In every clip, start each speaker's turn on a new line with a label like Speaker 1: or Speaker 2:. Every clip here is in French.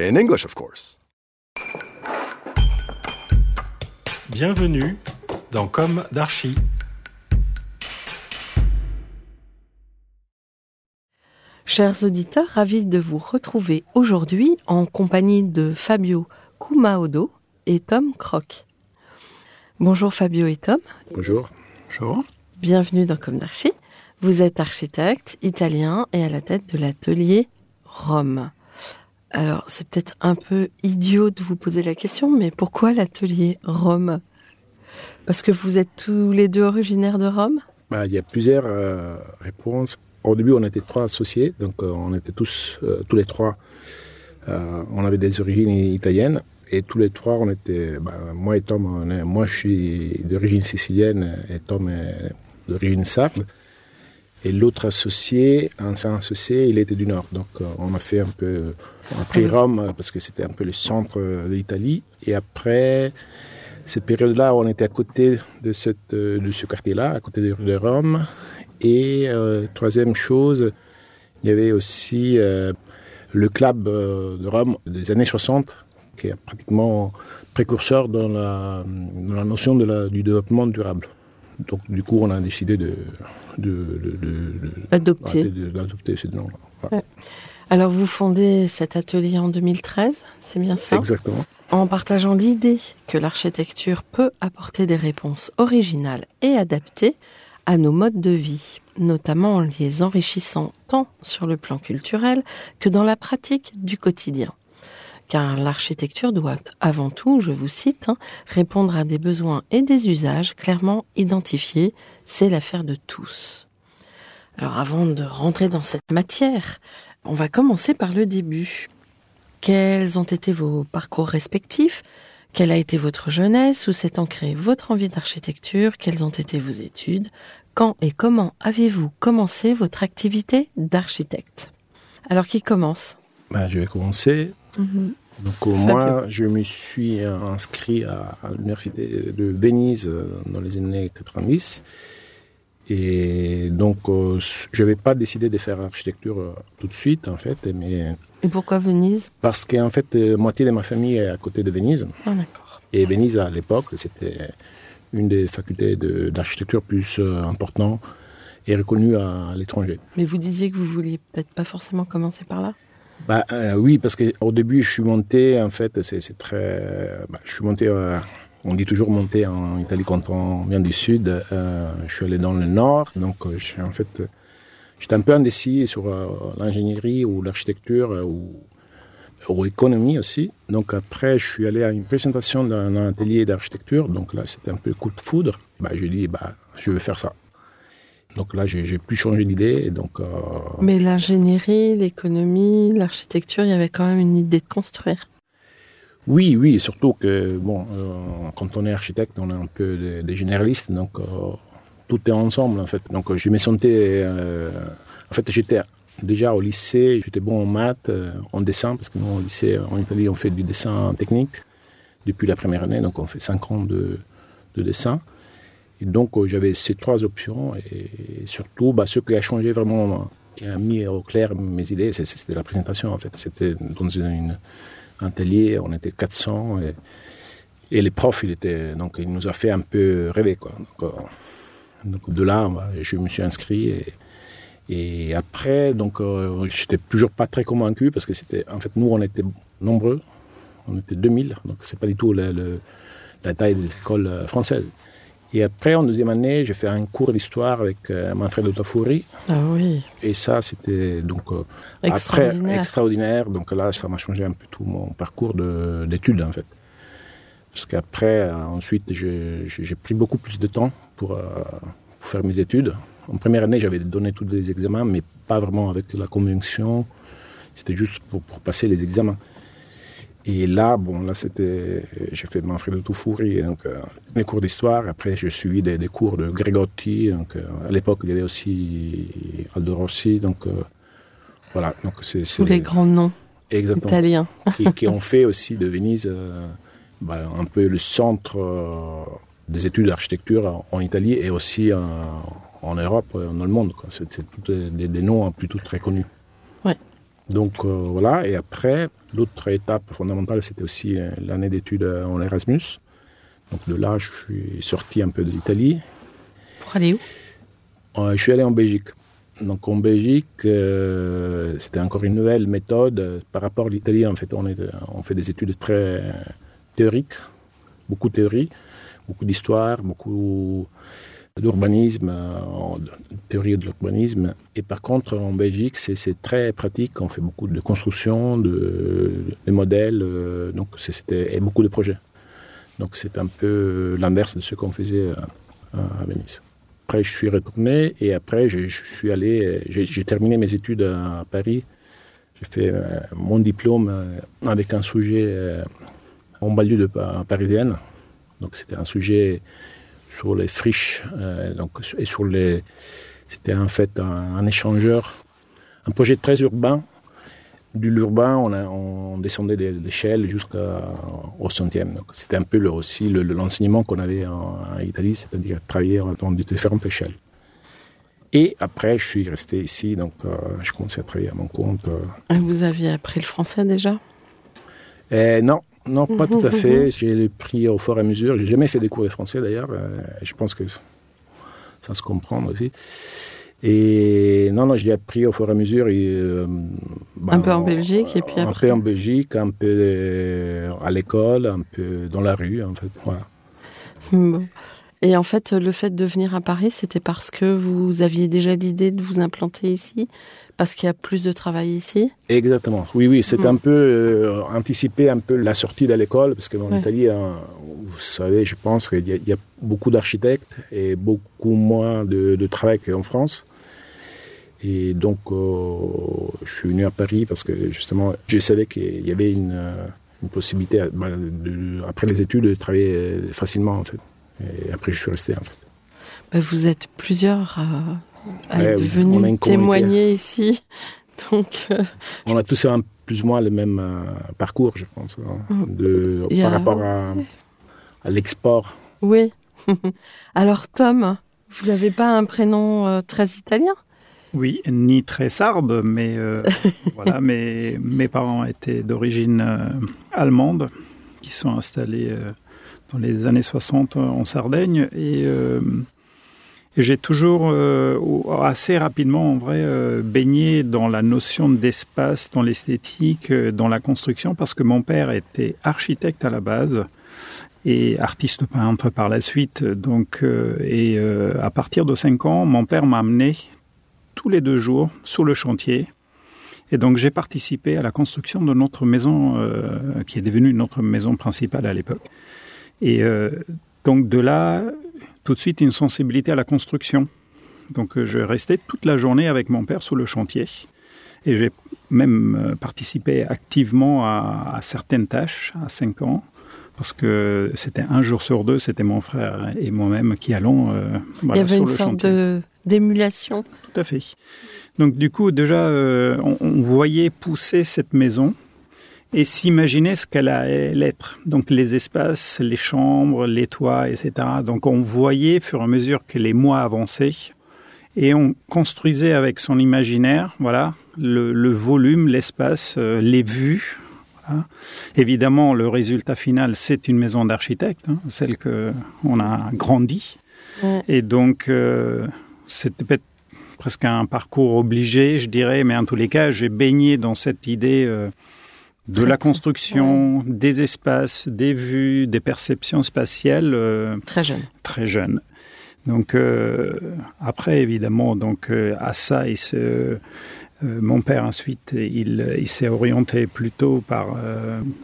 Speaker 1: In English, of course.
Speaker 2: Bienvenue dans Comme d'Archi.
Speaker 3: Chers auditeurs, ravis de vous retrouver aujourd'hui en compagnie de Fabio Kumaodo et Tom Croc. Bonjour Fabio et Tom,
Speaker 4: Bonjour. Bonjour.
Speaker 3: bienvenue dans Comme d'Archi. Vous êtes architecte italien et à la tête de l'atelier Rome. Alors, c'est peut-être un peu idiot de vous poser la question, mais pourquoi l'atelier Rome? Parce que vous êtes tous les deux originaires de Rome?
Speaker 4: Bah, il y a plusieurs euh, réponses. Au début, on était trois associés, donc euh, on était tous, euh, tous les trois, on avait des origines italiennes. Et tous les trois, on était, bah, moi et Tom, moi je suis d'origine sicilienne et Tom est d'origine sarde. Et l'autre associé, ancien associé, il était du Nord. Donc euh, on a fait un peu, on a pris Rome euh, parce que c'était un peu le centre euh, de l'Italie. Et après, cette période-là, on était à côté de, cette, de ce quartier-là, à côté de, de Rome. Et euh, troisième chose, il y avait aussi euh, le club de Rome des années 60, qui est pratiquement précurseur dans la, dans la notion de la- du développement durable. Donc du coup, on a décidé de, d'adopter.
Speaker 3: Alors, vous fondez cet atelier en 2013, c'est bien ça?
Speaker 4: Exactement.
Speaker 3: en partageant l'idée que l'architecture peut apporter des réponses originales et adaptées à nos modes de vie, notamment en les enrichissant tant sur le plan culturel que dans la pratique du quotidien. Car l'architecture doit avant tout, je vous cite, hein, répondre à des besoins et des usages clairement identifiés, c'est l'affaire de tous. Alors avant de rentrer dans cette matière, on va commencer par le début. Quels ont été vos parcours respectifs? Quelle a été votre jeunesse? Où s'est ancrée votre envie d'architecture? Quelles ont été vos études? Quand et comment avez-vous commencé votre activité d'architecte? Alors qui commence?
Speaker 4: Bah, je vais commencer. Donc euh, moi, je me suis inscrit à, à l'université de Venise euh, dans les années 90. Et donc, euh, je n'avais pas décidé de faire architecture euh, tout de suite, en fait, mais
Speaker 3: Et pourquoi Venise?
Speaker 4: Parce qu'en fait, euh, moitié de ma famille est à côté de Venise.
Speaker 3: Ah d'accord.
Speaker 4: Et Venise, à l'époque, c'était une des facultés de- d'architecture plus importantes et reconnues à, à l'étranger.
Speaker 3: Mais vous disiez que vous vouliez peut-être pas forcément commencer par là?
Speaker 4: Bah, euh, oui, parce qu'au début, je suis monté, en fait, c'est très. bah, je suis monté, euh, on dit toujours monter en Italie quand on vient du sud. euh, je suis allé dans le nord, donc en fait, j'étais un peu indécis sur l'ingénierie ou l'architecture ou, ou l'économie aussi. Donc après, je suis allé à une présentation d'un atelier d'architecture, donc là, c'était un peu coup de foudre. Bah, j'ai dit, bah, je vais faire ça. Donc là, j'ai plus changé d'idée, donc. euh,
Speaker 3: Mais l'ingénierie, l'économie, l'architecture, il y avait quand même une idée de construire.
Speaker 4: Oui, oui, et surtout que bon, euh, quand on est architecte, on est un peu des, des généralistes, donc euh, tout est ensemble en fait. Donc je me sentais, en fait, j'étais déjà au lycée, j'étais bon en maths, en dessin, parce que nous au lycée en Italie on fait du dessin technique depuis la première année, donc on fait cinq ans de, de dessin. Donc euh, j'avais ces trois options et surtout, bah, ce qui a changé vraiment, qui a mis au clair mes idées, c'était la présentation en fait. C'était dans un atelier, on était 400 et, les profs, il donc nous a fait un peu rêver quoi. Donc, euh, de là, bah, je me suis inscrit et, après, donc euh, j'étais toujours pas très convaincu parce que c'était, en fait, nous on était nombreux, on était 2000, donc c'est pas du tout la taille des écoles euh, françaises. Et après, en deuxième année, j'ai fait un cours d'histoire avec euh, Manfredo Tafuri.
Speaker 3: Ah oui,
Speaker 4: Et ça, c'était donc euh,
Speaker 3: extraordinaire.
Speaker 4: après extraordinaire. Donc là, ça m'a changé un peu tout mon parcours de- d'études en fait. Parce qu'après, euh, ensuite, j'ai pris beaucoup plus de temps pour, euh, pour faire mes études. En première année, j'avais donné tous les examens, mais pas vraiment avec la conviction. C'était juste pour, pour passer les examens. Et là, bon, là, c'était, j'ai fait Manfredo Tufuri, donc euh, les cours d'histoire. Après, j'ai suivi des, des, cours de Gregotti. Donc, euh, à l'époque, il y avait aussi Aldo Rossi. Donc, euh, voilà. Donc, c'est,
Speaker 3: Tous les grands noms
Speaker 4: Exactement.
Speaker 3: italiens.
Speaker 4: qui, qui, ont fait aussi de Venise bah, un peu le centre des études d'architecture en Italie et aussi en Europe, dans le monde. C'est, c'est des, des, noms plutôt très connus. Donc voilà. Et après, L'autre étape fondamentale, c'était aussi l'année d'études en Erasmus. Donc de là, je suis sorti un peu de l'Italie.
Speaker 3: Pour aller où?
Speaker 4: Euh, Je suis allé en Belgique. Donc en Belgique, euh, c'était encore une nouvelle méthode. Par rapport à l'Italie, en fait, on, est, on fait des études très théoriques, beaucoup de théorie, beaucoup d'histoire, beaucoup d'urbanisme, théorie de l'urbanisme. Et par contre, en Belgique, c'est très pratique. On fait beaucoup de construction, de, modèles, euh, donc c'était et beaucoup de projets. Donc c'est un peu l'inverse de ce qu'on faisait à, Venise. Après, je suis retourné et après, je, suis allé, j'ai terminé mes études à Paris. J'ai fait euh, mon diplôme euh, avec un sujet en banlieue de, parisienne. Donc c'était un sujet sur les friches euh, donc, et sur les. C'était en fait un, un, échangeur, un projet très urbain. Du l'urbain, on, on, descendait de l'échelle jusqu'au centième. Donc c'était un peu le, aussi l'enseignement le, qu'on avait en, en Italie, c'est-à-dire travailler dans différentes échelles. Et après, je suis resté ici, donc euh, je commençais à travailler à mon compte. Euh.
Speaker 3: Vous aviez appris le français déjà?
Speaker 4: Euh, Non, non, pas tout à fait. J'ai pris au fur et à mesure. J'ai jamais fait des cours de français d'ailleurs. Je pense que ça se comprend aussi. Et non, non, j'ai appris au fur et à mesure. Et, euh,
Speaker 3: bah, un peu en Belgique et puis
Speaker 4: un
Speaker 3: après.
Speaker 4: peu en Belgique, un peu à l'école, un peu dans la rue, en fait. Voilà.
Speaker 3: Bon. Et en fait, le fait de venir à Paris, c'était parce que vous aviez déjà l'idée de vous implanter ici parce qu'il y a plus de travail ici
Speaker 4: Exactement. Oui, oui, c'est mmh. un peu euh, anticiper un peu la sortie de l'école, parce qu'en ouais. Italie, hein, vous savez, je pense qu'il y, y, a beaucoup d'architectes et beaucoup moins de, de travail qu'en France. Et donc, euh, je suis venu à Paris parce que justement, je savais qu'il y avait une, une possibilité, bah, de, après les études, de travailler facilement, en fait. Et après, je suis resté, en fait.
Speaker 3: Vous êtes plusieurs à, à être venus témoigner ici. Donc, euh,
Speaker 4: on a tous un, plus ou moins le même euh, parcours, je pense, hein, de,
Speaker 3: y
Speaker 4: par
Speaker 3: a-
Speaker 4: rapport à, à l'export.
Speaker 3: oui. Alors, Tom, vous n'avez pas un prénom euh, très italien?
Speaker 5: Oui, ni très sarde, mais euh, voilà, mes, mes parents étaient d'origine euh, allemande, qui sont installés euh, dans les années 60 en Sardaigne. Et, euh, j'ai toujours, euh, assez rapidement en vrai, euh, baigné dans la notion d'espace, dans l'esthétique, euh, dans la construction, parce que mon père était architecte à la base et artiste peintre par la suite. Donc, euh, et euh, à partir de 5 ans, mon père m'a amené tous les deux jours sur le chantier. Et donc j'ai participé à la construction de notre maison, euh, qui est devenue notre maison principale à l'époque. Et euh, donc de là, tout de suite une sensibilité à la construction. Donc euh, je restais toute la journée avec mon père sur le chantier. Et j'ai même euh, participé activement à, à certaines tâches à 5 ans parce que c'était un jour sur deux, c'était mon frère et moi-même qui allons. Euh,
Speaker 3: Il
Speaker 5: voilà,
Speaker 3: y avait
Speaker 5: sur
Speaker 3: une sorte de- d'émulation.
Speaker 5: Tout à fait. Donc du coup, déjà, euh, on, on voyait pousser cette maison et s'imaginer ce qu'elle allait être. Donc les espaces, les chambres, les toits, etc. Donc on voyait, fur et à mesure que les mois avançaient, et on construisait avec son imaginaire, voilà, le, le volume, l'espace, euh, les vues. Voilà. Évidemment, le résultat final, c'est une maison d'architecte, hein, celle que on a grandi.
Speaker 3: Ouais.
Speaker 5: Et donc, euh, c'était peut-être presque un parcours obligé, je dirais, mais en tous les cas, j'ai baigné dans cette idée euh, de la construction, des espaces, des vues, des perceptions spatiales euh,
Speaker 3: Très jeune.
Speaker 5: très jeune. Donc euh, après, évidemment, donc euh, à ça, il se, euh, mon père ensuite, il, il s'est orienté plutôt par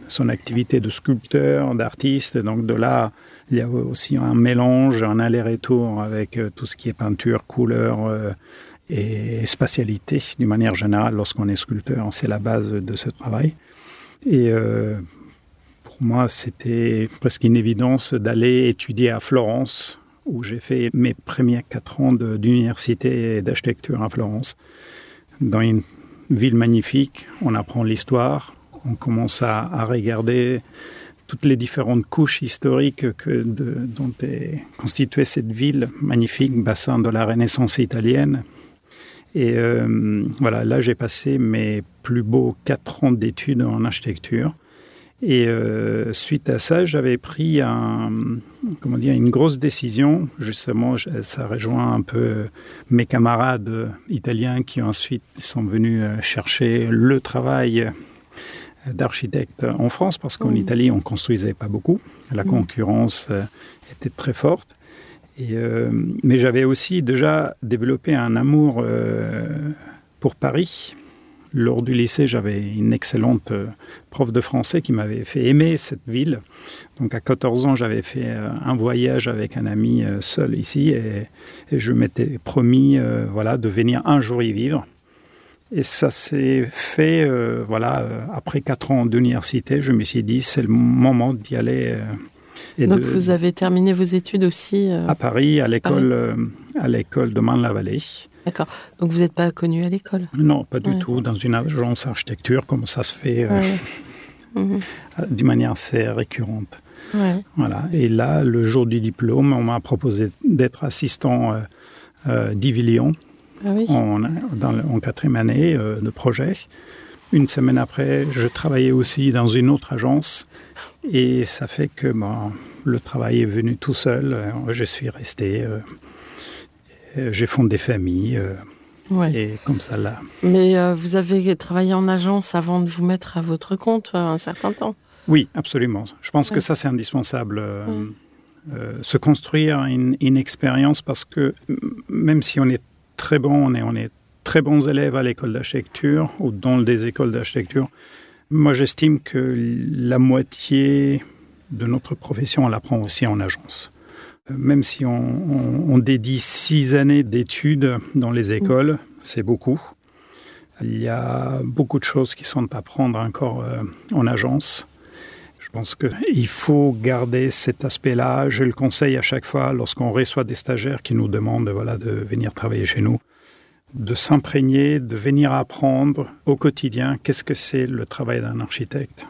Speaker 5: son activité de sculpteur, d'artiste. Donc de là, il y a aussi un mélange, un aller-retour avec tout ce qui est peinture, couleur et spatialité d'une manière générale. Lorsqu'on est sculpteur, c'est la base de ce travail. Et euh, pour moi, c'était presque une évidence d'aller étudier à Florence, où j'ai fait mes premiers quatre ans d'université d'architecture à Florence. Dans une ville magnifique, on apprend l'histoire, on commence à, regarder toutes les différentes couches historiques que dont est constituée cette ville magnifique, bassin de la Renaissance italienne. Et euh, voilà, là j'ai passé mes plus beaux quatre ans d'études en architecture. Et euh, suite à ça, j'avais pris un, comment dire, une grosse décision. Justement, ça rejoint un peu mes camarades italiens qui ensuite sont venus chercher le travail d'architecte en France, parce qu'en mmh. Italie, on construisait pas beaucoup. La mmh. concurrence euh, était très forte. Et, euh, mais j'avais aussi déjà développé un amour euh, pour Paris. Lors du lycée, j'avais une excellente euh, prof de français qui m'avait fait aimer cette ville. Donc à 14 ans, j'avais fait un voyage avec un ami seul ici et, je m'étais promis voilà, de venir un jour y vivre. Et ça s'est fait, euh, voilà, après quatre ans d'université, je me suis dit, c'est le moment d'y aller. Euh,
Speaker 3: et Donc de, vous avez terminé vos études aussi
Speaker 5: À Paris, à l'école, à l'école de Marne-la-Vallée.
Speaker 3: D'accord. Donc vous n'êtes pas connu à l'école?
Speaker 5: Non, pas du ouais. tout. Dans une agence architecture, comme ça se fait ouais. mmh. d'une manière assez récurrente.
Speaker 3: Ouais.
Speaker 5: Voilà. Et là, le jour du diplôme, on m'a proposé d'être assistant euh, euh, d'Ivilion
Speaker 3: ah oui.
Speaker 5: en, dans, en quatrième année euh, de projet. Une semaine après, je travaillais aussi dans une autre agence et ça fait que bon, le travail est venu tout seul. Je suis resté, euh, j'ai fondé des familles. Euh,
Speaker 3: Ouais.
Speaker 5: Et comme ça là.
Speaker 3: Mais euh, vous avez travaillé en agence avant de vous mettre à votre compte euh, un certain temps
Speaker 5: Oui, absolument. Je pense ouais. que ça, c'est indispensable. Euh, ouais. euh, se construire une, une, expérience parce que même si on est très bon, on est, on est très bons élèves à l'école d'architecture ou dans des écoles d'architecture, moi j'estime que la moitié de notre profession, on l'apprend aussi en agence même si on, on, on dédie six années d'études dans les écoles, mmh. c'est beaucoup. Il y a beaucoup de choses qui sont à prendre encore euh, en agence. Je pense qu'il faut garder cet aspect-là. Je le conseille à chaque fois lorsqu'on reçoit des stagiaires qui nous demandent voilà, de venir travailler chez nous, de s'imprégner, de venir apprendre au quotidien qu'est-ce que c'est le travail d'un architecte.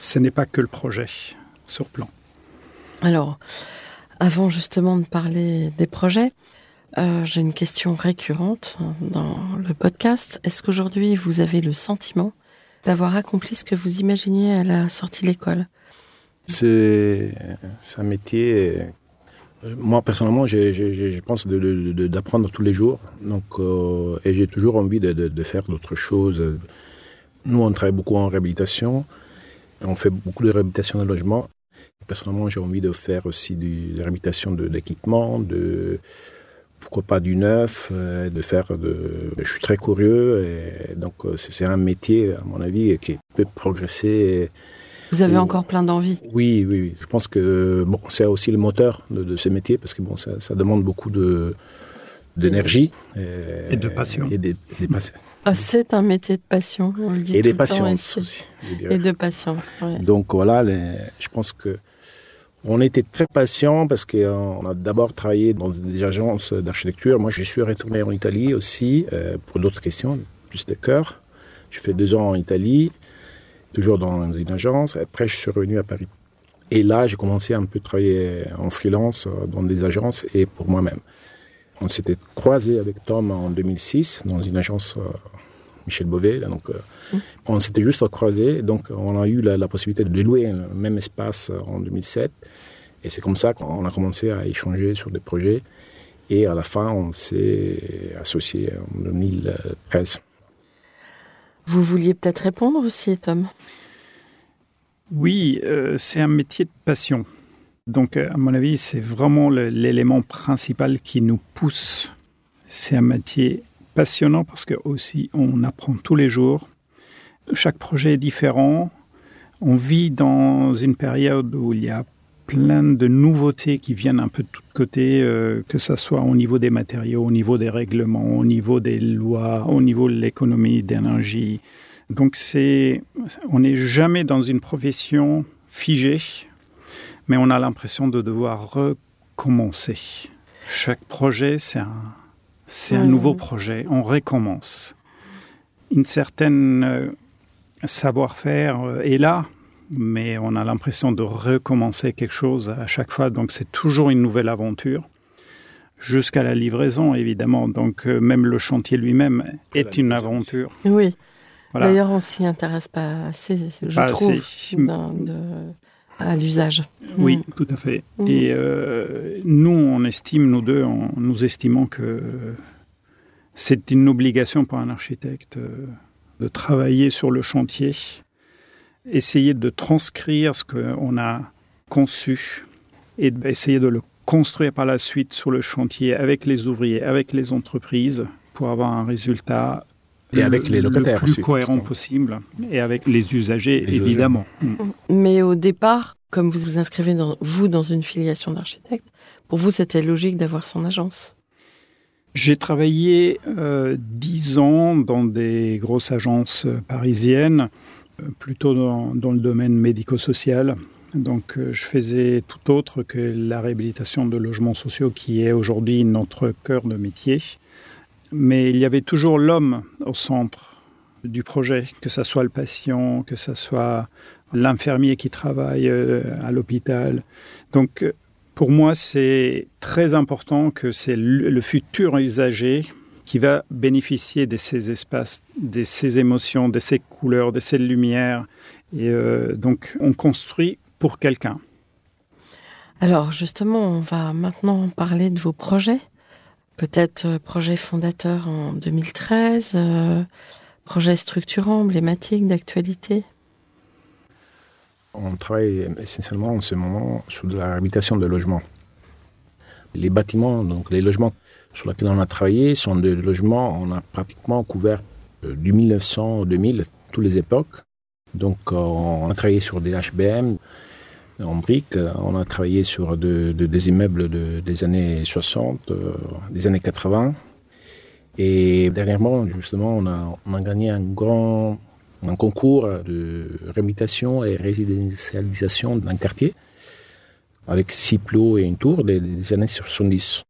Speaker 5: Ce n'est pas que le projet sur plan.
Speaker 3: Alors, avant justement de parler des projets, euh, j'ai une question récurrente dans le podcast. Est-ce qu'aujourd'hui vous avez le sentiment d'avoir accompli ce que vous imaginiez à la sortie de l'école?
Speaker 4: C'est un métier. Moi personnellement, je, pense d'apprendre tous les jours. Donc, euh, et j'ai toujours envie de, faire d'autres choses. Nous, on travaille beaucoup en réhabilitation. On fait beaucoup de réhabilitation de logement. Personnellement, j'ai envie de faire aussi de réhabilitation d'équipements, de, pourquoi pas du neuf, euh, de faire de. Je suis très curieux et donc euh, c'est un métier, à mon avis, qui peut progresser.
Speaker 3: Vous avez encore plein d'envie.
Speaker 4: Oui, oui, oui. Je pense que bon, c'est aussi le moteur de, de, ce métier parce que bon, ça, ça demande beaucoup de d'énergie
Speaker 5: et, et, de passion.
Speaker 4: Et des, des.
Speaker 3: Ah, c'est un métier de passion, on le dit.
Speaker 4: Et des patience aussi.
Speaker 3: Et de patience. Ouais.
Speaker 4: Donc voilà, les, je pense que on était très patients parce qu'on a d'abord travaillé dans des agences d'architecture. Moi, je suis retourné en Italie aussi euh, pour d'autres questions, plus de cœur. J'ai fait deux ans en Italie, toujours dans une agence. Après, je suis revenu à Paris. Et là, j'ai commencé un peu à travailler en freelance dans des agences et pour moi-même. On s'était croisé avec Tom en 2006 dans une agence euh, Michel Beauvais. Donc, euh, mmh. on s'était juste croisé. Donc, on a eu la, la, possibilité de louer le même espace en 2007. Et c'est comme ça qu'on a commencé à échanger sur des projets. Et à la fin, on s'est associé en 2013.
Speaker 3: Vous vouliez peut-être répondre aussi, Tom
Speaker 5: Oui, euh, c'est un métier de passion. Donc, à mon avis, c'est vraiment l'élément principal qui nous pousse. C'est un métier passionnant parce que aussi on apprend tous les jours. Chaque projet est différent. On vit dans une période où il y a plein de nouveautés qui viennent un peu de tous côtés, euh, que ce soit au niveau des matériaux, au niveau des règlements, au niveau des lois, au niveau de l'économie d'énergie. Donc c'est, on n'est jamais dans une profession figé, mais on a l'impression de devoir recommencer. Chaque projet, c'est un, c'est un
Speaker 3: Ouais.
Speaker 5: nouveau projet. On recommence. Une certaine euh, savoir-faire euh, est là, mais on a l'impression de recommencer quelque chose à chaque fois. Donc c'est toujours une nouvelle aventure. Jusqu'à la livraison, évidemment. Donc euh, même le chantier lui-même est une aventure.
Speaker 3: Oui.
Speaker 5: Voilà.
Speaker 3: D'ailleurs, on s'y intéresse pas assez, je
Speaker 5: Pas
Speaker 3: trouve,
Speaker 5: assez.
Speaker 3: dans- de- à l'usage.
Speaker 5: Oui,
Speaker 3: Mm.
Speaker 5: tout à fait.
Speaker 3: Mhm.
Speaker 5: Et euh, nous, on estime, nous deux, on- nous estimons que c'est une obligation pour un architecte euh, de travailler sur le chantier, essayer de transcrire ce qu'on a conçu et essayer de le construire par la suite sur le chantier avec les ouvriers, avec les entreprises, pour avoir un résultat
Speaker 4: Et avec les locataires
Speaker 5: le plus
Speaker 4: aussi,
Speaker 5: cohérent possible, et avec les usagers,
Speaker 4: Les
Speaker 5: évidemment. Mm.
Speaker 3: Mais au départ, comme vous vous inscrivez, dans, vous, dans une filiation d'architecte, pour vous, c'était logique d'avoir son agence.
Speaker 5: J'ai travaillé euh, dix ans dans des grosses agences euh, parisiennes, euh, plutôt dans, le domaine médico-social. Donc euh, je faisais tout autre que la réhabilitation de logements sociaux qui est aujourd'hui notre cœur de métier. Mais il y avait toujours l'homme au centre du projet, que ce soit le patient, que ce soit l'infirmier qui travaille euh, à l'hôpital. Donc euh, pour moi, c'est très important que c'est le futur usager qui va bénéficier de ces espaces, de ces émotions, de ces couleurs, de ces lumières. Et euh, donc, on construit pour quelqu'un.
Speaker 3: Alors justement, on va maintenant parler de vos projets. Peut-être euh, projet fondateur en 2013, euh, projet structurant, emblématique, d'actualité.
Speaker 4: On travaille essentiellement en ce moment sur de la réhabilitation de logements. Les bâtiments, donc les logements sur lesquels on a travaillé, sont des logements, on a pratiquement couvert euh, du 1900 au 2000, toutes les époques. Donc euh, on a travaillé sur des HBM en briques, euh, on a travaillé sur de- de- des immeubles de- des années 60, euh, des années 80. Et dernièrement, justement, on a, on a gagné un grand un concours de réhabilitation et résidentialisation d'un quartier avec six plots et une tour des, des années 70.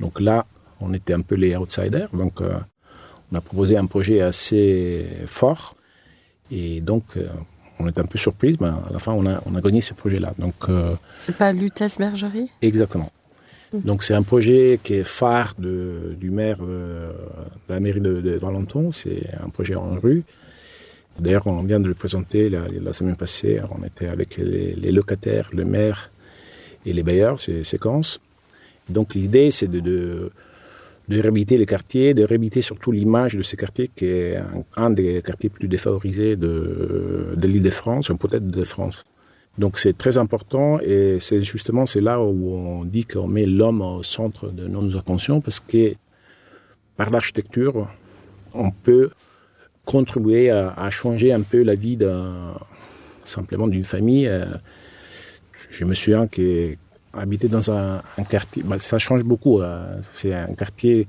Speaker 4: Donc là, on était un peu les outsiders. Donc euh, on a proposé un projet assez fort et donc euh, on était un peu surprise, mais à la fin on a, on a gagné ce projet-là. Donc euh,
Speaker 3: C'est pas Lutèce Bergerie?
Speaker 4: Exactement. Donc c'est un projet qui est phare de, du maire de la mairie de, de Valenton. C'est un projet en rue. D'ailleurs, on vient de le présenter la, la semaine passée. On était avec les, les locataires, le maire et les bailleurs, c'est séquence. Donc l'idée, c'est de, de, de réhabiliter les quartiers, de réhabiliter surtout l'image de ces quartiers, qui est un, des quartiers plus défavorisés de, de l'île de France, peut-être de France. Donc c'est très important et c'est justement c'est là où on dit qu'on met l'homme au centre de nos attentions parce que par l'architecture, on peut contribuer à, changer un peu la vie simplement d'une famille. Euh, Je me souviens que habiter dans un, un quartier, bah, ça change beaucoup. euh, C'est un quartier.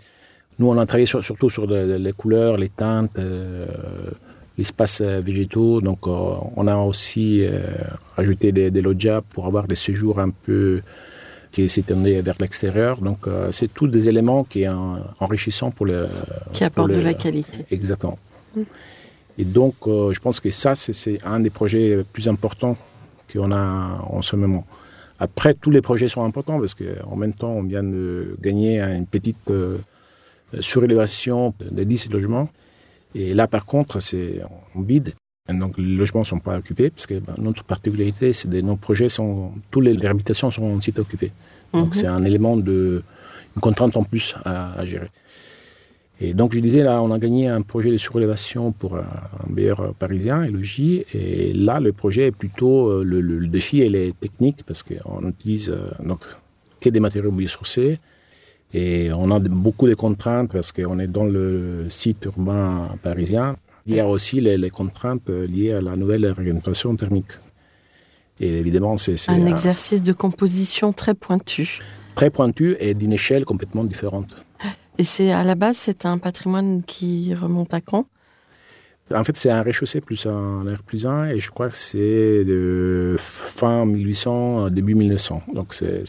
Speaker 4: Nous, on a travaillé sur- surtout sur de- les couleurs, les teintes, euh, l'espace euh, végétaux. Donc, euh, on a aussi ajouté des, des loggias pour avoir des séjours un peu qui s'étendaient vers l'extérieur. Donc, c'est tous des éléments qui sont enrichissants pour le.
Speaker 3: qui apporte
Speaker 4: pour
Speaker 3: de la qualité.
Speaker 4: Exactement. Et donc, je pense que ça, c'est- c'est un des projets les plus importants qu'on a en ce moment. Après, tous les projets sont importants parce qu'en même temps, on vient de gagner une petite euh, surélévation de 10 logements. Et là, par contre, c'est en bide. Et donc, les logements ne sont pas occupés parce que ben, notre particularité, c'est que nos projets sont. Toutes les réhabilitations sont en site occupé. Donc,
Speaker 3: Mhm.
Speaker 4: c'est un élément de. une contrainte en plus à, à gérer. Et donc, je disais, là, on a gagné un projet de surélévation pour un, un bailleur parisien, Elogie. Et là, le projet est plutôt. euh, Le, le- le défi, elle est technique parce qu'on utilise euh, donc, que des matériaux biosourcés. Et on a beaucoup de contraintes parce qu'on est dans le site urbain parisien. Il y a aussi les, les contraintes euh, liées à la nouvelle réglementation thermique. Et évidemment, c'est c'est
Speaker 3: Un
Speaker 4: un-
Speaker 3: exercice de composition très pointu.
Speaker 4: très pointu et d'une échelle complètement différente.
Speaker 3: Et c'est à la base, c'est un patrimoine qui remonte à quand?
Speaker 4: En fait, c'est un rez-de-chaussée plus un R plus 1 et je crois que c'est de fin 1800, début 1900. Donc
Speaker 3: c'est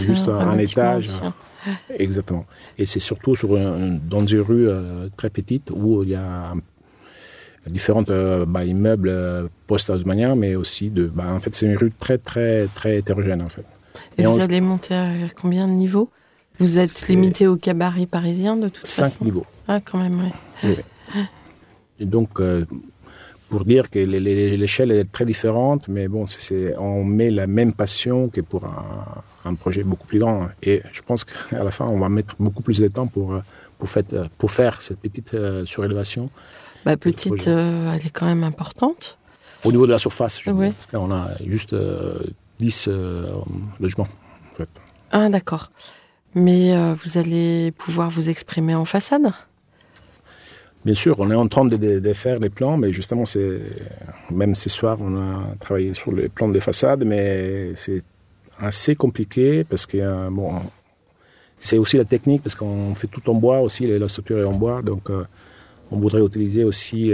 Speaker 4: juste un,
Speaker 3: bâtiment
Speaker 4: étage.
Speaker 3: ancien.
Speaker 4: Exactement. Et c'est surtout sur un- dans une rue euh, très petite où il y a différents euh, bah, immeubles euh, post-haussmanniens, mais aussi de. Bah, en fait, c'est une rue très très très hétérogène en fait.
Speaker 3: Et
Speaker 4: Et
Speaker 3: vous
Speaker 4: on-
Speaker 3: allez monter à combien de niveaux? Vous êtes limité au cabaret parisien de toute
Speaker 4: Cinq
Speaker 3: façon
Speaker 4: niveaux.
Speaker 3: Ah, quand même, ouais.
Speaker 4: Oui, oui. Et donc, euh, pour dire que l'échelle est très différente, mais bon, c'est- on met la même passion que pour un, un projet beaucoup plus grand. Et je pense qu'à la fin, on va mettre beaucoup plus de temps pour, euh, pour, faire, pour faire cette petite euh, surélévation.
Speaker 3: Bah, petite, euh, elle est quand même importante.
Speaker 4: Au niveau de la surface, je
Speaker 3: Oui.
Speaker 4: dire, parce qu'on a juste euh, 10 euh, logements. En fait.
Speaker 3: Ah, d'accord. Mais euh, vous allez pouvoir vous exprimer en façade
Speaker 4: Bien sûr, on est en train de, de- de faire les plans, mais justement, c'est même ce soir, on a travaillé sur les plans des façades, mais c'est assez compliqué parce que euh, bon, c'est aussi la technique parce qu'on fait tout en bois aussi, la structure est en bois, donc euh, on voudrait utiliser aussi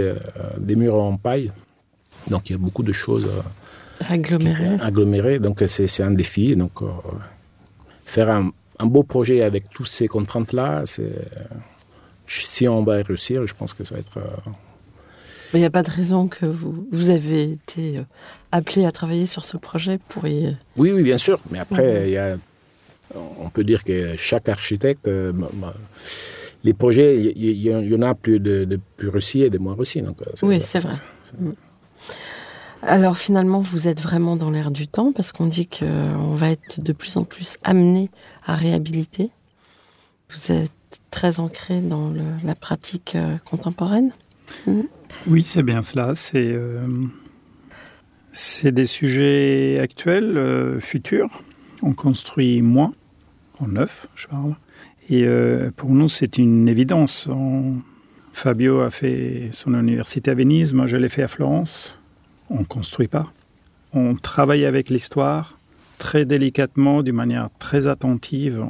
Speaker 4: des murs en paille. Donc il y a beaucoup de choses euh,
Speaker 3: agglomérée.
Speaker 4: agglomérées, donc c'est un défi. Donc faire un, un beau projet avec toutes ces contraintes-là, c'est si on va réussir, je pense que ça va être euh,
Speaker 3: il n'y a pas de raison que vous, vous avez été euh, appelé à travailler sur ce projet pour y...
Speaker 4: Oui, oui, bien sûr. Mais après,
Speaker 3: Mhm.
Speaker 4: il y a, on peut dire que chaque architecte, euh, les projets, il y, y- y en a plus de, de plus réussis et de moins réussis. Donc, euh,
Speaker 3: Oui, c'est vrai. Alors finalement, vous êtes vraiment dans l'air du temps parce qu'on dit qu'on va être de plus en plus amené à réhabiliter. Vous êtes très ancré dans la pratique euh, contemporaine.
Speaker 5: Oui, c'est bien cela. C'est euh, des sujets actuels, euh, futurs. On construit moins, en neuf, je parle. Et euh, pour nous, c'est une évidence. Fabio a fait son université à Venise, moi je l'ai fait à Florence. On ne construit pas. On travaille avec l'histoire très délicatement, d'une manière très attentive.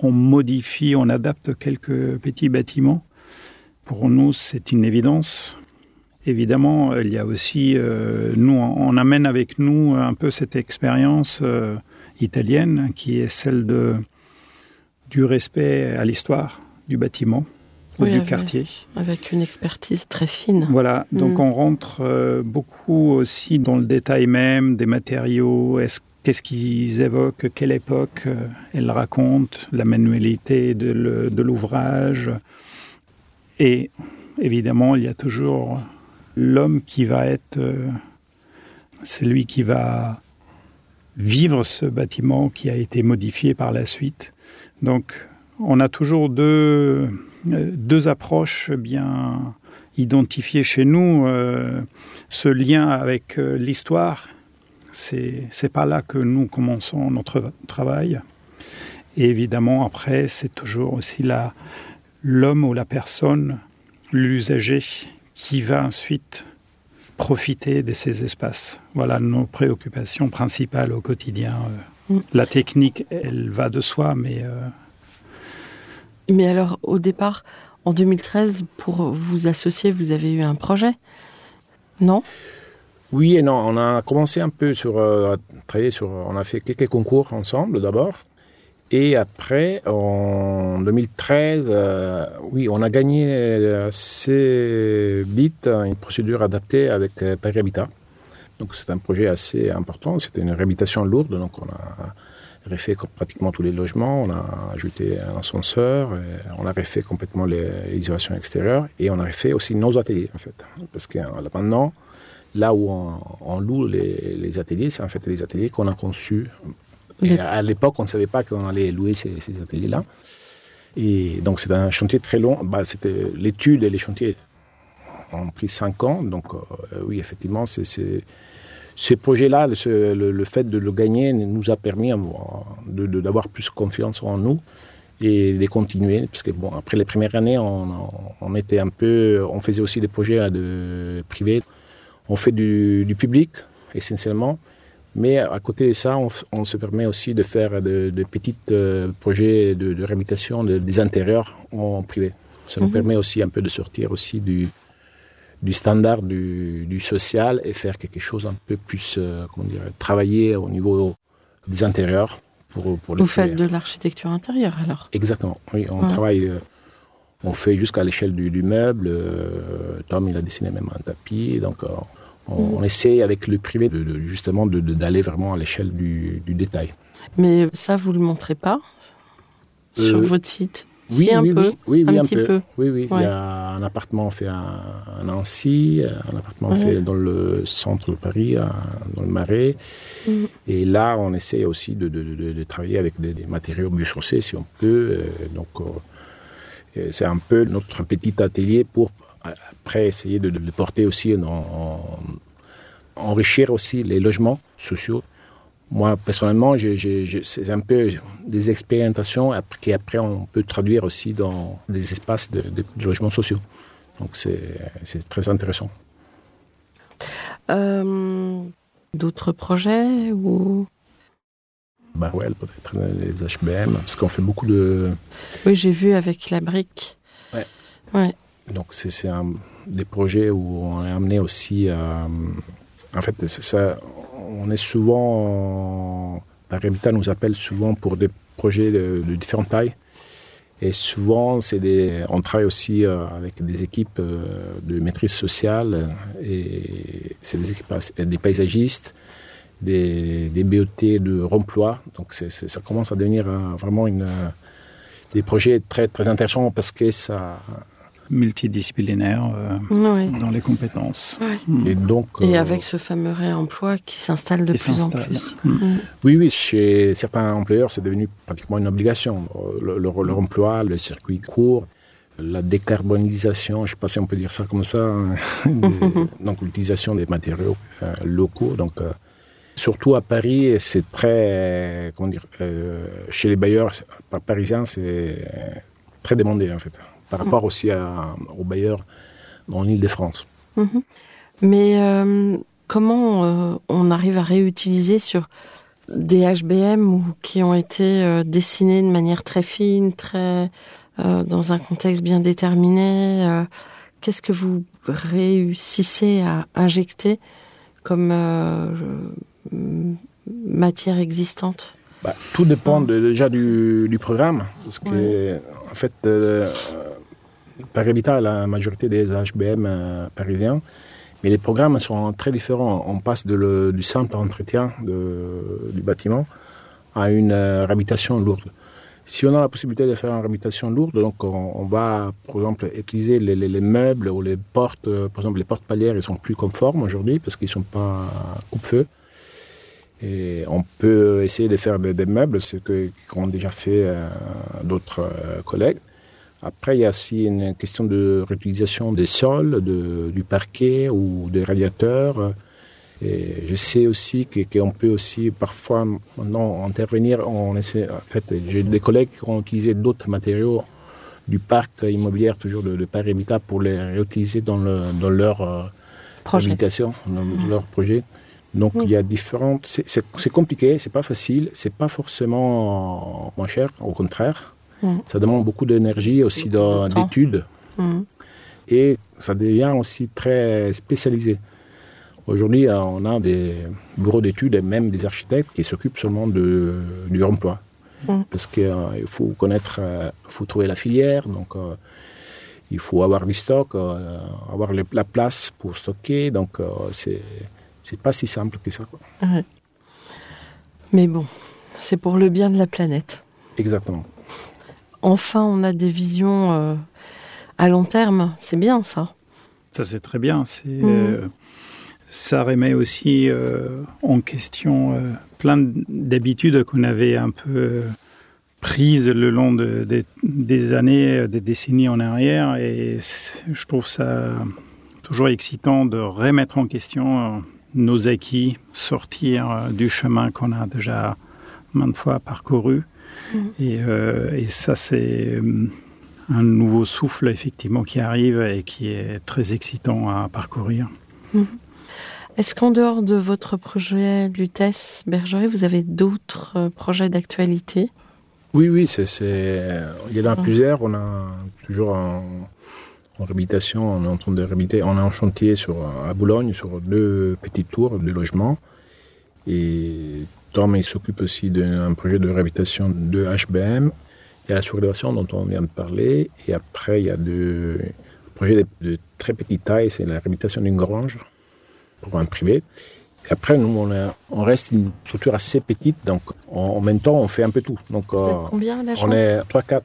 Speaker 5: On modifie, on adapte quelques petits bâtiments. Pour nous, c'est une évidence. Évidemment, il y a aussi, euh, nous, on amène avec nous un peu cette expérience euh, italienne qui est celle de, du respect à l'histoire du bâtiment ou
Speaker 3: Oui,
Speaker 5: du quartier.
Speaker 3: Avec une expertise très fine.
Speaker 5: Voilà, donc
Speaker 3: Mm.
Speaker 5: on rentre euh, beaucoup aussi dans le détail même des matériaux. Est-ce Qu'est-ce qu'ils évoquent Quelle époque euh, elles racontent La manualité de l'ouvrage. Et évidemment, il y a toujours l'homme qui va être euh, celui qui va vivre ce bâtiment qui a été modifié par la suite. Donc, on a toujours deux, deux approches bien identifiées chez nous. Euh, ce lien avec euh, l'histoire, c'est c'est pas là que nous commençons notre travail. Et évidemment, après, c'est toujours aussi la l'homme ou la personne, l'usager, qui va ensuite profiter de ces espaces. Voilà nos préoccupations principales au quotidien. Euh,
Speaker 3: Mm.
Speaker 5: La technique, elle va de soi, mais euh,
Speaker 3: Mais alors, au départ, en 2013, pour vous associer, vous avez eu un projet? Non?
Speaker 4: Oui et non. On a commencé un peu sur, euh, à travailler sur. On a fait quelques concours ensemble d'abord. Et après, en 2013, euh, oui, on a gagné euh, assez vite une procédure adaptée avec euh, Paris Habitat. Donc c'est un projet assez important. C'était une réhabilitation lourde. Donc on a refait pratiquement tous les logements. On a ajouté un ascenseur. et on a refait complètement l'isolation extérieure. Et on a refait aussi nos ateliers, en fait. Parce que euh, là, maintenant, là où on, on loue les, les ateliers, c'est en fait les ateliers qu'on a conçus. Et à l'époque, on ne savait pas qu'on allait louer ces, ces ateliers-là. Et donc, c'est un chantier très long. Bah, c'était l'étude et les chantiers ont pris cinq ans. Donc, euh, oui, effectivement, c'est, c'est, ce projet-là, le, fait de le gagner nous a permis d'avoir plus confiance en nous et de continuer. Parce que, bon, après les premières années, on, on était un peu. On faisait aussi des projets euh, de, privés. On fait du, du public, essentiellement. Mais à côté de ça, on, se permet aussi de faire de, de petits euh, projets de, de réhabilitation de- des intérieurs en privé. Ça nous
Speaker 3: Mhm.
Speaker 4: permet aussi un peu de sortir aussi du, du standard du, du, social et faire quelque chose un peu plus, euh, comment dire, travailler au niveau des intérieurs pour, pour
Speaker 3: Vous faites de l'architecture intérieure alors
Speaker 4: Exactement, oui, on travaille, euh, on fait jusqu'à l'échelle du, du, meuble. Euh, Tom, il a dessiné même un tapis, donc on, mm. on, essaie avec le privé de, de justement d'aller vraiment à l'échelle du, du, détail.
Speaker 3: Mais ça, vous le montrez pas sur votre site?
Speaker 4: Oui,
Speaker 3: si, un
Speaker 4: oui,
Speaker 3: peu,
Speaker 4: oui, oui,
Speaker 3: un, petit
Speaker 4: peu.
Speaker 3: peu.
Speaker 4: Oui, oui.
Speaker 3: Ouais.
Speaker 4: Il y a un appartement fait à, à Nancy, un appartement ouais. fait dans le centre de Paris, à, dans le Marais. Mm. Et là, on essaie aussi de, de, de, de travailler avec des, des matériaux biosourcés, si on peut. Euh, donc, euh, c'est un peu notre petit atelier pour après essayer de, porter aussi, en, en, enrichir aussi les logements sociaux moi, personnellement, c'est un peu des expérimentations qui après on peut traduire aussi dans des espaces de, de, de logements sociaux. Donc c'est très intéressant.
Speaker 3: Euh, D'autres projets ou?
Speaker 4: Barwell, peut-être les HBM, parce qu'on fait beaucoup de.
Speaker 3: Oui, j'ai vu avec la brique.
Speaker 4: Ouais.
Speaker 3: ouais.
Speaker 4: Donc c'est des projets où on est amené aussi à. En fait, ça, on est souvent, par Habitat nous appelle souvent pour des projets de, différentes tailles. Et souvent, c'est des, on travaille aussi euh, avec des équipes euh, de maîtrise sociale et c'est des équipes, des paysagistes, des, BOT de remploi. Donc, ça commence à devenir euh, vraiment des projets très, très intéressants parce que ça,
Speaker 5: multidisciplinaire euh,
Speaker 3: oui.
Speaker 5: dans les compétences.
Speaker 3: Oui.
Speaker 4: Et donc
Speaker 3: et euh, avec ce fameux réemploi qui s'installe de plus en plus.
Speaker 4: Mmh. Oui, oui, chez certains employeurs, c'est devenu pratiquement une obligation. Le, le, le remploi, le circuit court, la décarbonisation, je ne sais pas si on peut dire ça comme ça, donc l'utilisation des matériaux euh, locaux. Donc surtout à Paris, c'est très, comment dire, euh, chez les bailleurs parisiens, c'est très demandé en fait par rapport aussi à, aux bailleurs en Ile-de-France.
Speaker 3: Mmh. Mais euh, comment euh, on arrive à réutiliser sur des HBM ou, qui ont été euh, dessinés de manière très fine, très dans un contexte bien déterminé Qu'est-ce que vous réussissez à injecter comme matière existante?
Speaker 4: Bah, Tout dépend de, déjà du, du, programme, parce que
Speaker 3: Ouais.
Speaker 4: en fait par Habitat la majorité des HBM euh, parisiens, mais les programmes sont très différents. On passe du simple entretien du bâtiment à une euh, réhabilitation lourde. Si on a la possibilité de faire une réhabilitation lourde, donc on, va, par exemple, utiliser les, les, les, meubles ou les portes. euh, Par exemple, les portes palières, ils sont plus conformes aujourd'hui parce qu'ils sont pas coupe-feu. Et on peut essayer de faire des, meubles, ce qu'ont déjà fait d'autres collègues. Après, il y a aussi une question de réutilisation des sols, de, du parquet ou des radiateurs. Et je sais aussi qu'on qu peut aussi parfois non, intervenir. On essaie, en fait, j'ai des collègues qui ont utilisé d'autres matériaux du parc immobilier, toujours de, de Paris Habitat, pour les réutiliser dans, le, dans leur euh,
Speaker 3: projet.
Speaker 4: habitation, dans mmh. leur projet. Donc mmh. il y a différentes. C'est compliqué, c'est pas facile, c'est pas forcément moins cher, au contraire. Mmh. Ça demande beaucoup d'énergie, aussi d'études.
Speaker 3: Mmh.
Speaker 4: Et ça devient aussi très spécialisé. Aujourd'hui, on a des bureaux d'études et même des architectes qui s'occupent seulement de, du remploi. Mmh. Parce qu'il euh, faut connaître, il euh, faut trouver la filière, donc euh, il faut avoir du stock, euh, avoir le, la place pour stocker. Donc euh, c'est c'est pas si simple que ça. Quoi.
Speaker 3: Ouais. Mais bon, c'est pour le bien de la planète.
Speaker 4: Exactement
Speaker 3: enfin on a des visions euh, à long terme. C'est bien ça.
Speaker 5: Ça c'est très bien. C'est mmh. euh, ça remet aussi euh, en question plein d'habitudes qu'on avait un peu prises le long de, de, des années, des décennies en arrière. Et je trouve ça toujours excitant de remettre en question nos acquis, sortir du chemin qu'on a déjà maintes fois parcouru. Mmh. Et, euh, et, ça, c'est euh, un nouveau souffle, effectivement, qui arrive et qui est très excitant à parcourir.
Speaker 3: Mmh. Est-ce qu'en dehors de votre projet Lutèce Bergeret, vous avez d'autres euh, projets d'actualité?
Speaker 4: Oui, oui, c'est, il y en a mmh. plusieurs. On a toujours un, en réhabilitation. On est en train de réhabiliter. On est en chantier sur, à Boulogne sur deux petites tours de logement. Et Tom, il s'occupe aussi d'un projet de réhabilitation de HBM. Il y a la surélévation dont on vient de parler. Et après, il y a deux projets de, de très petite taille. C'est la réhabilitation d'une grange pour un privé. Et après, nous, on, est- on reste une structure assez petite. Donc, en, en même temps, on fait un peu tout. Donc,
Speaker 3: Vous êtes
Speaker 4: euh,
Speaker 3: combien l'agence
Speaker 4: on est 3-4.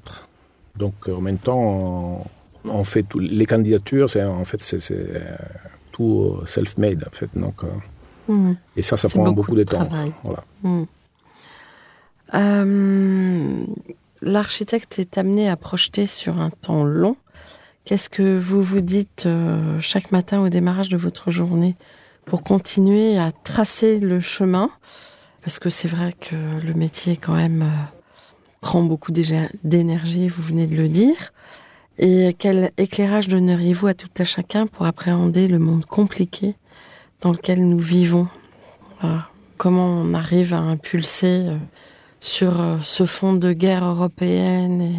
Speaker 4: Donc, en même temps, on, on fait tout. Les candidatures, c'est en fait, c'est euh, tout self-made, en fait. Donc, euh, Et ça, ça prend
Speaker 3: beaucoup
Speaker 4: beaucoup,
Speaker 3: de
Speaker 4: de, temps. Voilà.
Speaker 3: Euh, L'architecte est amené à projeter sur un temps long. Qu'est-ce que vous vous dites euh, chaque matin au démarrage de votre journée pour continuer à tracer le chemin? Parce que c'est vrai que le métier quand même euh, prend beaucoup d'é- d'énergie, vous venez de le dire. Et quel éclairage donneriez-vous à tout à chacun pour appréhender le monde compliqué dans lequel nous vivons Voilà. Comment on arrive à impulser euh, sur euh, ce fond de guerre européenne et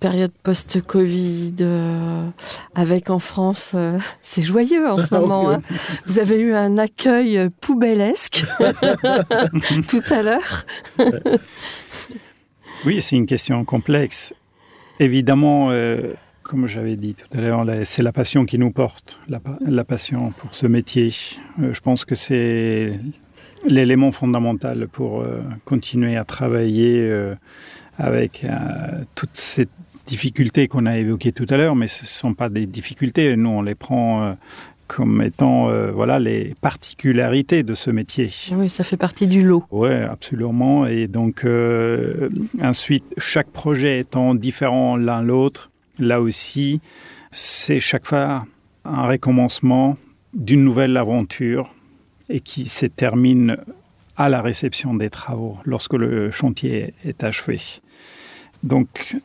Speaker 3: période post-Covid, euh, avec en France, euh, c'est joyeux en ce moment. hein. Vous avez eu un accueil poubellesque tout à l'heure.
Speaker 5: Oui, c'est une question complexe. Évidemment, euh, comme j'avais dit tout à l'heure, c'est la passion qui nous porte, la, pa- la passion pour ce métier. Euh, je pense que c'est l'élément fondamental pour euh, continuer à travailler euh, avec toutes ces difficultés qu'on a évoquées tout à l'heure, mais ce ne sont pas des difficultés. Nous, on les prend comme étant euh, voilà les particularités de ce métier.
Speaker 3: Oui, ça fait partie du lot.
Speaker 5: Oui, absolument. Et donc, euh, ensuite, chaque projet étant différent l'un l'autre, là aussi, c'est chaque fois un recommencement d'une nouvelle aventure et qui se termine à la réception des travaux, lorsque le chantier est achevé. Donc,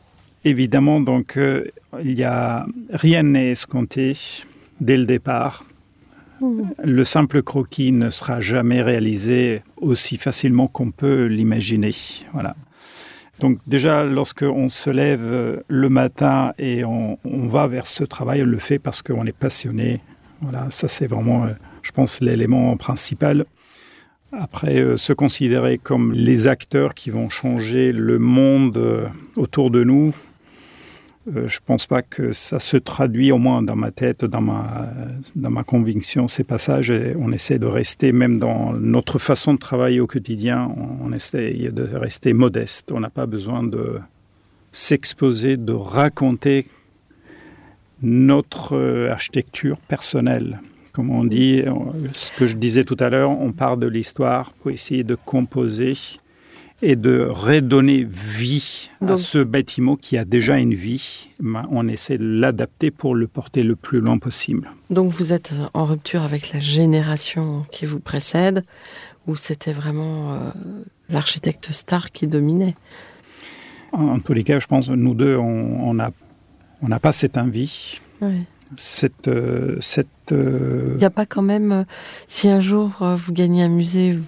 Speaker 5: évidemment, donc, euh, il y a rien n'est escompté dès le départ. Le simple croquis ne sera jamais réalisé aussi facilement qu'on peut l'imaginer. Voilà. Donc déjà, lorsqu'on se lève euh, le matin et on, va vers ce travail, on le fait parce qu'on est passionné. Voilà, ça c'est vraiment, euh, je pense, l'élément principal. Après, euh, se considérer comme les acteurs qui vont changer le monde autour de nous, euh, je pense pas que ça se traduit, au moins dans ma tête, dans ma, dans ma conviction, ces passages. On essaie de rester, même dans notre façon de travailler au quotidien, on, on essaie de rester modeste. On n'a pas besoin de s'exposer, de raconter notre euh, architecture personnelle. Comme on dit, euh, ce que je disais tout à l'heure, on part de l'histoire pour essayer de composer et de redonner vie à ce bâtiment qui a déjà une vie. On essaie de l'adapter pour le porter le plus loin possible.
Speaker 3: Donc vous êtes en rupture avec la génération qui vous précède, où c'était vraiment euh, l'architecte star qui dominait.
Speaker 5: En, en tous les cas, je pense que nous deux, on n'a on pas cette envie, cette... euh, cette euh,
Speaker 3: Il n'y a pas quand même, euh, si un jour vous gagnez un musée,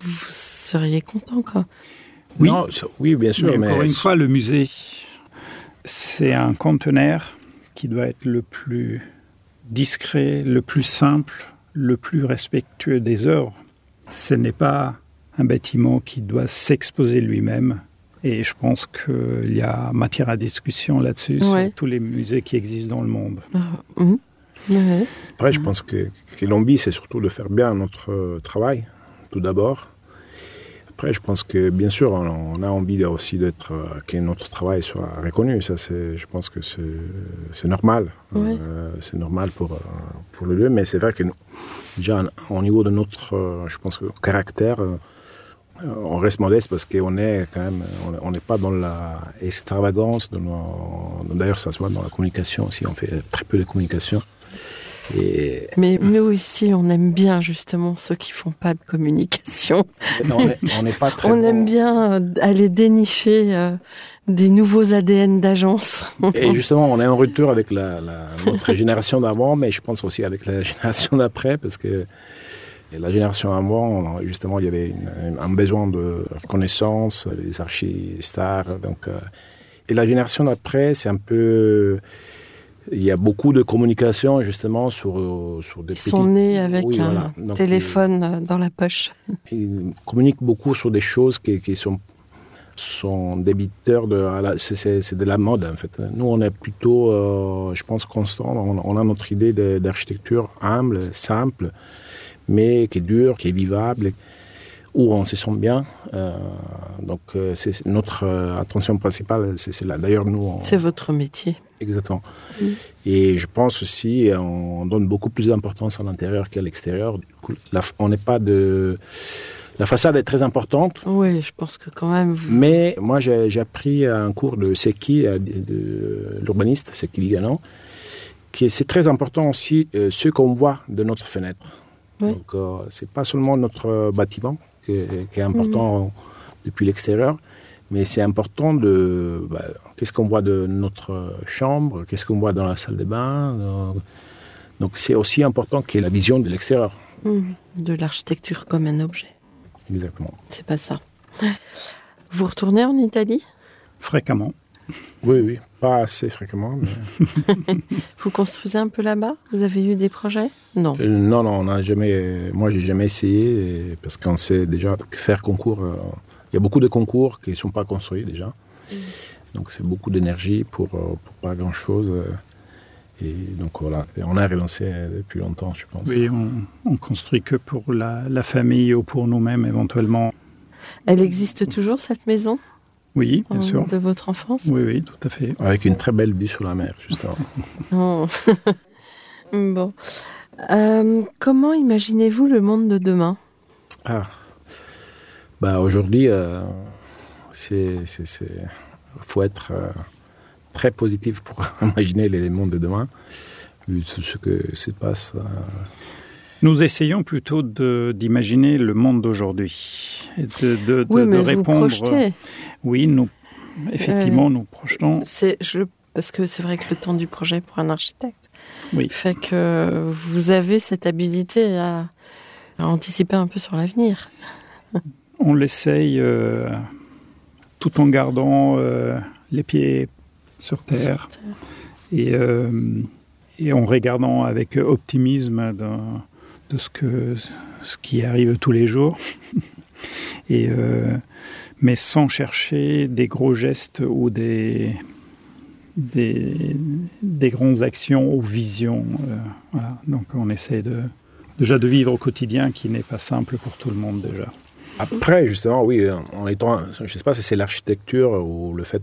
Speaker 3: vous seriez content quoi.
Speaker 5: Oui.
Speaker 4: Non, oui, bien sûr.
Speaker 5: Mais
Speaker 4: Mais,
Speaker 5: encore une fois, le musée, c'est un conteneur qui doit être le plus discret, le plus simple, le plus respectueux des œuvres. Ce n'est pas un bâtiment qui doit s'exposer lui-même. Et je pense qu'il y a matière à discussion là-dessus
Speaker 3: Ouais.
Speaker 5: sur tous les musées qui existent dans le monde.
Speaker 3: Mhm. Ouais.
Speaker 4: Après, je pense que, que l'envie, c'est surtout de faire bien notre euh, travail, tout d'abord. Après, je pense que, bien sûr, on, a envie de- aussi d'être, euh, que notre travail soit reconnu. Ça, c'est, je pense que c'est, normal.
Speaker 3: Oui.
Speaker 4: Euh, c'est normal pour, euh, pour le lieu. Mais c'est vrai que, nous, déjà, au niveau de notre, je pense, que caractère, on reste modeste parce qu'on est quand même, on- n'est pas dans la extravagance. De nos- D'ailleurs, ça se voit dans la communication aussi. On fait très peu de communication. Et
Speaker 3: Mais nous ici, on aime bien justement ceux qui font pas de communication.
Speaker 4: Non, on est- on n'est pas très
Speaker 3: On
Speaker 4: bon.
Speaker 3: aime bien euh, aller dénicher euh, des nouveaux ADN d'agence.
Speaker 4: Et justement, on est en rupture avec la, la- notre génération d'avant, mais je pense aussi avec la génération d'après, parce que la génération avant, justement, il y avait une- un besoin de reconnaissance, les archives stars. Donc, euh, et la génération d'après, c'est un peu. Il y a beaucoup de communication justement sur, euh, sur des
Speaker 3: Ils sont nés avec
Speaker 4: Oui,
Speaker 3: un
Speaker 4: voilà.
Speaker 3: Téléphone euh, dans la poche.
Speaker 4: ils communiquent beaucoup sur des choses qui, qui sont, sont débiteurs de. c'est- de la mode en fait. Nous, on est plutôt, euh, je pense, constant. On, on a notre idée d'architecture humble, simple, mais qui est dure, qui est vivable, où on se sent bien. Euh, donc, euh, c'est notre euh, attention principale, c'est c'est là. D'ailleurs, nous, on-
Speaker 3: C'est votre métier.
Speaker 4: Exactement.
Speaker 3: Mm.
Speaker 4: Et je pense aussi, on donne beaucoup plus d'importance à l'intérieur qu'à l'extérieur. Du coup, la- on n'est pas de. La façade est très importante,
Speaker 3: Oui, je pense que quand même. vous-
Speaker 4: mais moi j'ai appris un cours de Seki, euh, de, de l'urbaniste Seki Liganon, qui est- c'est très important aussi euh, ce qu'on voit de notre fenêtre.
Speaker 3: Oui.
Speaker 4: Donc euh, c'est pas seulement notre bâtiment qui est, qui est important depuis l'extérieur, mais c'est important de bah, qu'est-ce qu'on voit de notre chambre, qu'est-ce qu'on voit dans la salle de bain. donc c'est aussi important qu'il y ait la vision de l'extérieur.
Speaker 3: Mhm. De l'architecture comme un objet.
Speaker 4: Exactement.
Speaker 3: C'est pas ça. Vous retournez en Italie?
Speaker 5: Fréquemment.
Speaker 4: Oui, oui, pas assez fréquemment. mais-
Speaker 3: Vous construisez un peu là-bas? Vous avez eu des projets? Non.
Speaker 4: Euh, non, non, on n'a jamais. Moi, j'ai jamais essayé parce qu'on sait déjà que faire concours. euh, Il y a beaucoup de concours qui ne sont pas construits déjà. Donc, c'est beaucoup d'énergie pour, euh, pour pas grand-chose. euh, Et donc, voilà. Et on a relancé euh, depuis longtemps, je pense.
Speaker 5: Oui, on, on construit que pour la, la famille ou pour nous-mêmes éventuellement.
Speaker 3: Elle existe toujours, cette maison?
Speaker 5: Oui, bien
Speaker 3: en-
Speaker 5: sûr.
Speaker 3: De votre enfance?
Speaker 5: Oui, oui, tout à fait.
Speaker 4: Avec une très belle vue sur la mer, justement.
Speaker 3: Oh. bon. Euh, comment imaginez-vous le monde de demain?
Speaker 4: Ah. Bah, aujourd'hui, euh, c'est. c'est- c'est- faut être euh, très positif pour imaginer les mondes de demain, vu tout ce que se passe. euh,
Speaker 5: Nous essayons plutôt de- d'imaginer le monde d'aujourd'hui et de, de- de-
Speaker 3: Oui,
Speaker 5: de
Speaker 3: mais vous
Speaker 5: répondre.
Speaker 3: projetez.
Speaker 5: Oui, nous, effectivement, nous projetons.
Speaker 3: C'est, je, parce que c'est vrai que le temps du projet pour un architecte
Speaker 5: Oui.
Speaker 3: fait que vous avez cette habilité à, à anticiper un peu sur l'avenir.
Speaker 5: On l'essaye euh, tout en gardant euh, les pieds sur terre et, euh, et en regardant avec optimisme de, de ce, que, ce qui arrive tous les jours. et, mais sans chercher des gros gestes ou des, des, des grandes actions ou visions. voilà. Donc on essaie de, déjà de vivre au quotidien qui n'est pas simple pour tout le monde déjà.
Speaker 4: Après, justement, oui, en étant, je ne sais pas si c'est l'architecture ou le fait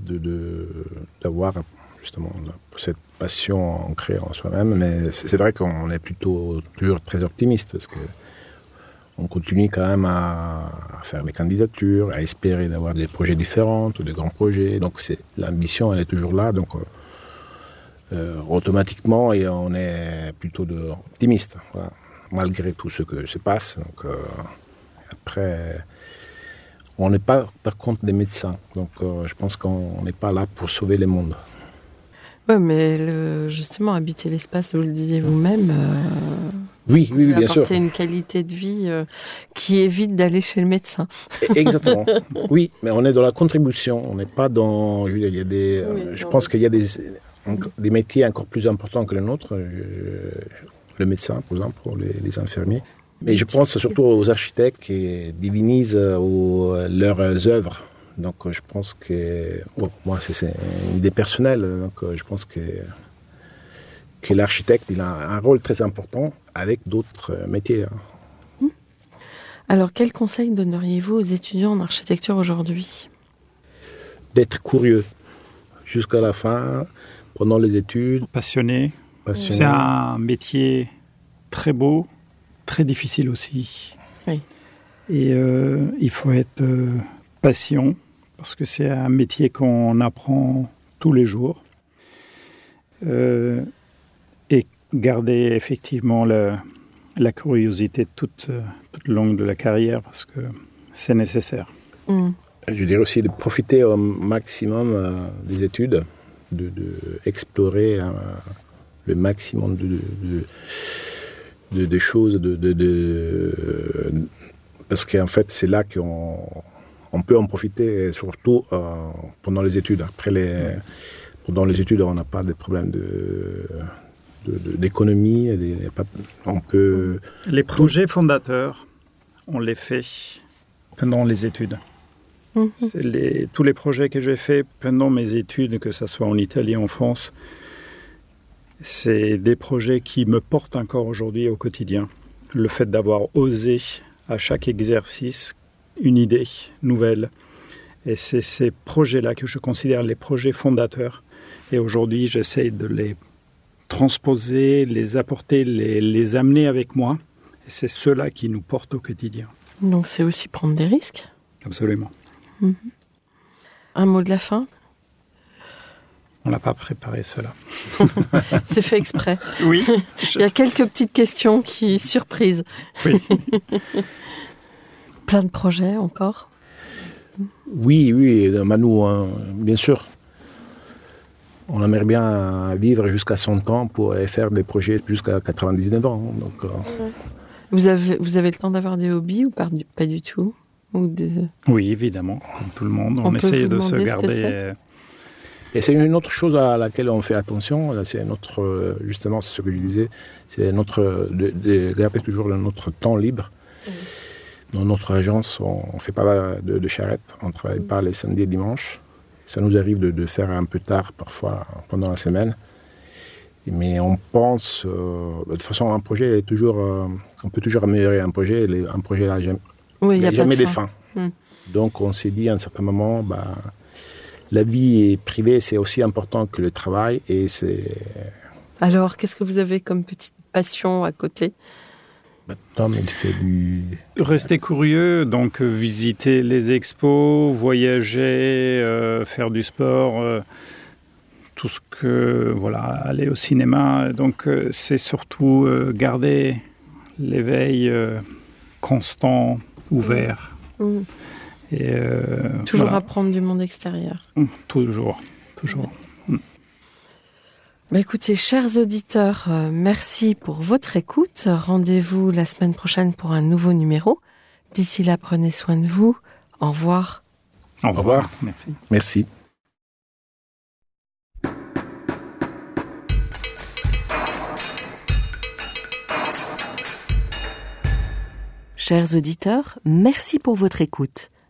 Speaker 4: d'avoir justement cette passion ancrée en soi-même, mais c'est vrai qu'on est plutôt toujours très optimiste parce que on continue quand même à, faire des candidatures, à espérer d'avoir des projets différents, ou des grands projets. Donc l'ambition, elle est toujours là. Donc euh, euh, automatiquement, et on est plutôt de, optimiste, malgré tout ce que se passe. Euh, après, on n'est pas par contre des médecins. Donc euh, je pense qu'on n'est pas là pour sauver le monde.
Speaker 3: Ouais, mais le- justement, habiter l'espace, vous le disiez vous-même, euh,
Speaker 4: Oui, oui, oui, bien sûr.
Speaker 3: une qualité de vie euh, qui évite d'aller chez le médecin.
Speaker 4: Exactement. oui, mais on est dans la contribution. On n'est pas dans. Je, dire, y a des, euh,
Speaker 3: Oui,
Speaker 4: je pense qu'il y a des, métiers encore plus importants que le nôtre. Je- le médecin, par exemple, les, les infirmiers. Mais je pense surtout aux architectes qui divinisent euh, au- leurs œuvres. Donc euh, je pense que. Bon, moi, c'est une idée personnelle. Donc euh, je pense que. Que l'architecte, il a un rôle très important avec d'autres euh, métiers. hein.
Speaker 3: Alors, quel conseil donneriez-vous aux étudiants en architecture aujourd'hui?
Speaker 4: D'être curieux jusqu'à la fin, pendant les études,
Speaker 5: Passionné,
Speaker 4: passionné.
Speaker 5: C'est un métier très beau, très difficile aussi.
Speaker 3: Oui.
Speaker 5: Et euh, il faut être euh, patient parce que c'est un métier qu'on apprend tous les jours. Euh, et garder effectivement la, la curiosité toute, toute longue de la carrière parce que c'est nécessaire.
Speaker 3: Hmm.
Speaker 4: Je dirais aussi de profiter au maximum euh, des études, de, de explorer euh, le maximum de, de, de- de choses, de, de- de- parce qu'en fait c'est là qu'on on peut en profiter, surtout euh, pendant les études. Après les, Dans les études, on n'a pas de problème de d'économie. On peut.
Speaker 5: Les projets fondateurs, on les fait pendant les études. Mhm. Les, tous les projets que j'ai faits pendant mes études, que ce soit en Italie, en France, c'est des projets qui me portent encore aujourd'hui au quotidien. Le fait d'avoir osé à chaque exercice une idée nouvelle. Et c'est ces projets-là que je considère les projets fondateurs. Et aujourd'hui, j'essaye de les transposer, les apporter, les, les amener avec moi. Et c'est cela qui nous porte au quotidien.
Speaker 3: Donc c'est aussi prendre des risques
Speaker 5: Absolument.
Speaker 3: Mhm. Un mot de la fin?
Speaker 5: On n'a pas préparé cela.
Speaker 3: c'est fait exprès.
Speaker 5: Oui.
Speaker 3: Il y a quelques petites questions qui surprisent.
Speaker 5: Oui.
Speaker 3: Plein de projets encore
Speaker 4: Oui, oui, Manu, hein, bien sûr. On aimerait bien vivre jusqu'à 100 ans pour faire des projets jusqu'à 99 ans. Donc, euh.
Speaker 3: vous, avez, vous avez le temps d'avoir des hobbies ou pas, pas du tout? Ou
Speaker 5: Oui, évidemment, comme tout le monde. On, essaye de se garder.
Speaker 4: Et c'est une autre chose à laquelle on fait attention. C'est notre, euh, justement, c'est ce que je disais, c'est notre, de, de garder toujours notre temps libre. Dans notre agence, on ne fait pas de, de charrette, on ne travaille pas les samedis et dimanches. Ça nous arrive de, faire un peu tard parfois pendant la semaine. Mais on pense, euh, de toute façon, un projet est toujours, euh, on peut toujours améliorer un projet. un projet n'a jamais,
Speaker 3: oui, a
Speaker 4: jamais de fin. Hmm. Donc on s'est dit à un certain moment, bah, la vie privée c'est aussi important que le travail et c'est.
Speaker 3: Alors qu'est-ce que vous avez comme petite passion à côté?
Speaker 4: Tom, il fait du...
Speaker 5: Rester curieux, donc euh, visiter les expos, voyager, euh, faire du sport, euh, tout ce que... Voilà, aller au cinéma. Donc c'est surtout garder l'éveil constant, ouvert.
Speaker 3: Mmh. Et, toujours apprendre du monde extérieur.
Speaker 5: Mmh, toujours, toujours.
Speaker 3: Bah écoutez, chers auditeurs, euh, merci pour votre écoute. Rendez-vous la semaine prochaine pour un nouveau numéro. D'ici là, prenez soin de vous. Au revoir.
Speaker 5: Au revoir. Merci.
Speaker 4: Merci.
Speaker 6: Chers auditeurs, merci pour votre écoute.